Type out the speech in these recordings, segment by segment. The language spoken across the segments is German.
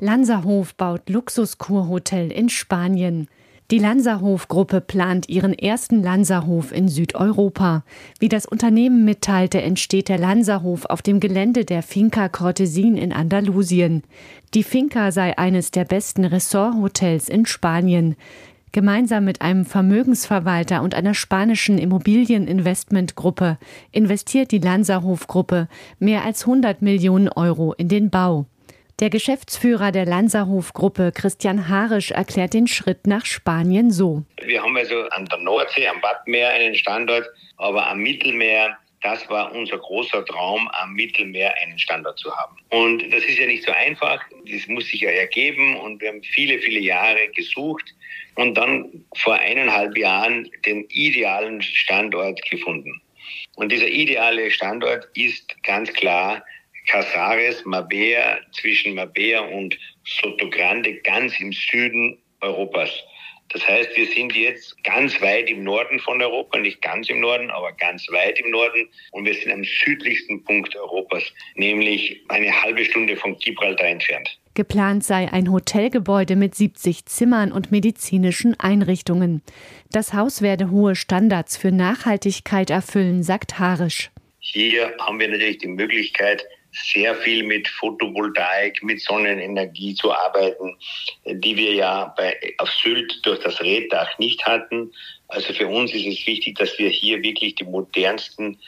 Lanzerhof baut Luxuskurhotel in Spanien. Die Lanzerhof-Gruppe plant ihren ersten Lanzerhof in Südeuropa. Wie das Unternehmen mitteilte, entsteht der Lanzerhof auf dem Gelände der Finca Cortesin in Andalusien. Die Finca sei eines der besten Ressorthotels in Spanien. Gemeinsam mit einem Vermögensverwalter und einer spanischen Immobilieninvestmentgruppe investiert die Lanzerhof-Gruppe mehr als 100 Millionen Euro in den Bau. Der Geschäftsführer der Lanzerhof-Gruppe, Christian Harisch, erklärt den Schritt nach Spanien so. Wir haben also an der Nordsee, am Badmeer einen Standort, aber am Mittelmeer, das war unser großer Traum, am Mittelmeer einen Standort zu haben. Und das ist ja nicht so einfach, das muss sich ja ergeben und wir haben viele, viele Jahre gesucht und dann vor eineinhalb Jahren den idealen Standort gefunden. Und dieser ideale Standort ist ganz klar Casares, Mabea, zwischen Mabea und Sotogrande, ganz im Süden Europas. Das heißt, wir sind jetzt ganz weit im Norden von Europa, nicht ganz im Norden, aber ganz weit im Norden. Und wir sind am südlichsten Punkt Europas, nämlich eine halbe Stunde von Gibraltar entfernt. Geplant sei ein Hotelgebäude mit 70 Zimmern und medizinischen Einrichtungen. Das Haus werde hohe Standards für Nachhaltigkeit erfüllen, sagt Harisch. Hier haben wir natürlich die Möglichkeit, sehr viel mit Photovoltaik, mit Sonnenenergie zu arbeiten, die wir ja bei, auf Sylt durch das Reddach nicht hatten. Also für uns ist es wichtig, dass wir hier wirklich die modernsten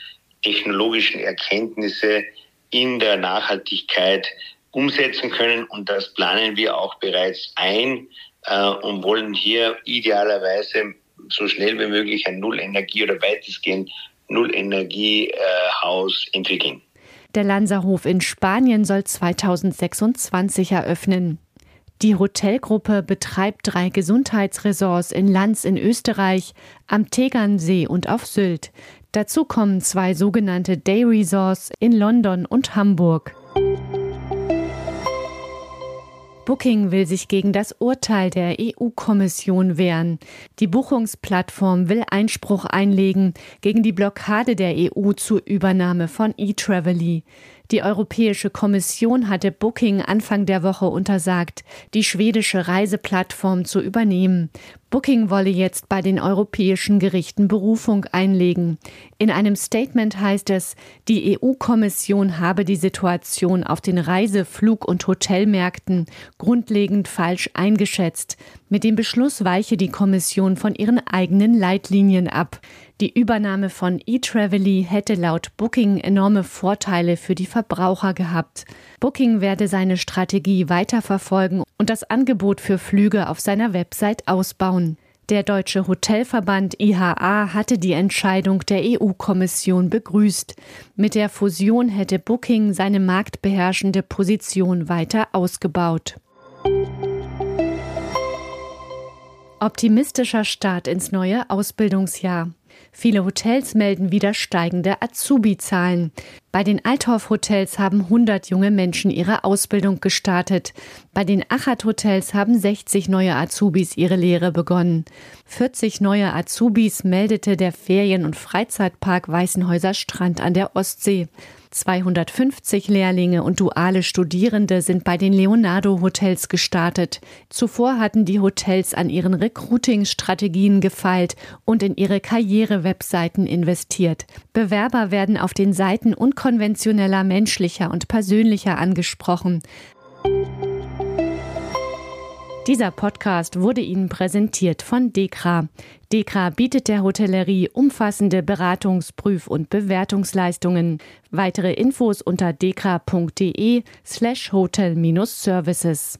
technologischen Erkenntnisse in der Nachhaltigkeit umsetzen können. Und das planen wir auch bereits ein äh, und wollen hier idealerweise so schnell wie möglich ein Nullenergie oder weitestgehend Nullenergiehaus äh, entwickeln. Der Lanzerhof in Spanien soll 2026 eröffnen. Die Hotelgruppe betreibt drei Gesundheitsresorts in Lanz in Österreich, am Tegernsee und auf Sylt. Dazu kommen zwei sogenannte Day Resorts in London und Hamburg. Booking will sich gegen das Urteil der EU-Kommission wehren. Die Buchungsplattform will Einspruch einlegen gegen die Blockade der EU zur Übernahme von eTravely. Die Europäische Kommission hatte Booking Anfang der Woche untersagt, die schwedische Reiseplattform zu übernehmen. Booking wolle jetzt bei den europäischen Gerichten Berufung einlegen. In einem Statement heißt es, die EU-Kommission habe die Situation auf den Reise-, Flug- und Hotelmärkten grundlegend falsch eingeschätzt. Mit dem Beschluss weiche die Kommission von ihren eigenen Leitlinien ab. Die Übernahme von eTravely hätte laut Booking enorme Vorteile für die Verbraucher gehabt. Booking werde seine Strategie weiterverfolgen und das Angebot für Flüge auf seiner Website ausbauen. Der Deutsche Hotelverband IHA hatte die Entscheidung der EU-Kommission begrüßt. Mit der Fusion hätte Booking seine marktbeherrschende Position weiter ausgebaut. Optimistischer Start ins neue Ausbildungsjahr. Viele Hotels melden wieder steigende Azubi-Zahlen. Bei den Althoff-Hotels haben 100 junge Menschen ihre Ausbildung gestartet. Bei den Achat-Hotels haben 60 neue Azubis ihre Lehre begonnen. 40 neue Azubis meldete der Ferien- und Freizeitpark Weißenhäuser Strand an der Ostsee. 250 Lehrlinge und duale Studierende sind bei den Leonardo Hotels gestartet. Zuvor hatten die Hotels an ihren Recruiting-Strategien gefeilt und in ihre Karriere-Webseiten investiert. Bewerber werden auf den Seiten unkonventioneller menschlicher und persönlicher angesprochen. Dieser Podcast wurde Ihnen präsentiert von Dekra. Dekra bietet der Hotellerie umfassende Beratungs-, Prüf- und Bewertungsleistungen. Weitere Infos unter dekra.de slash hotel-services.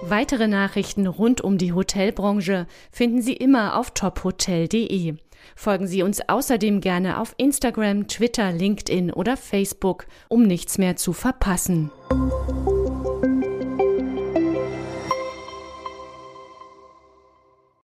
Weitere Nachrichten rund um die Hotelbranche finden Sie immer auf tophotel.de. Folgen Sie uns außerdem gerne auf Instagram, Twitter, LinkedIn oder Facebook, um nichts mehr zu verpassen.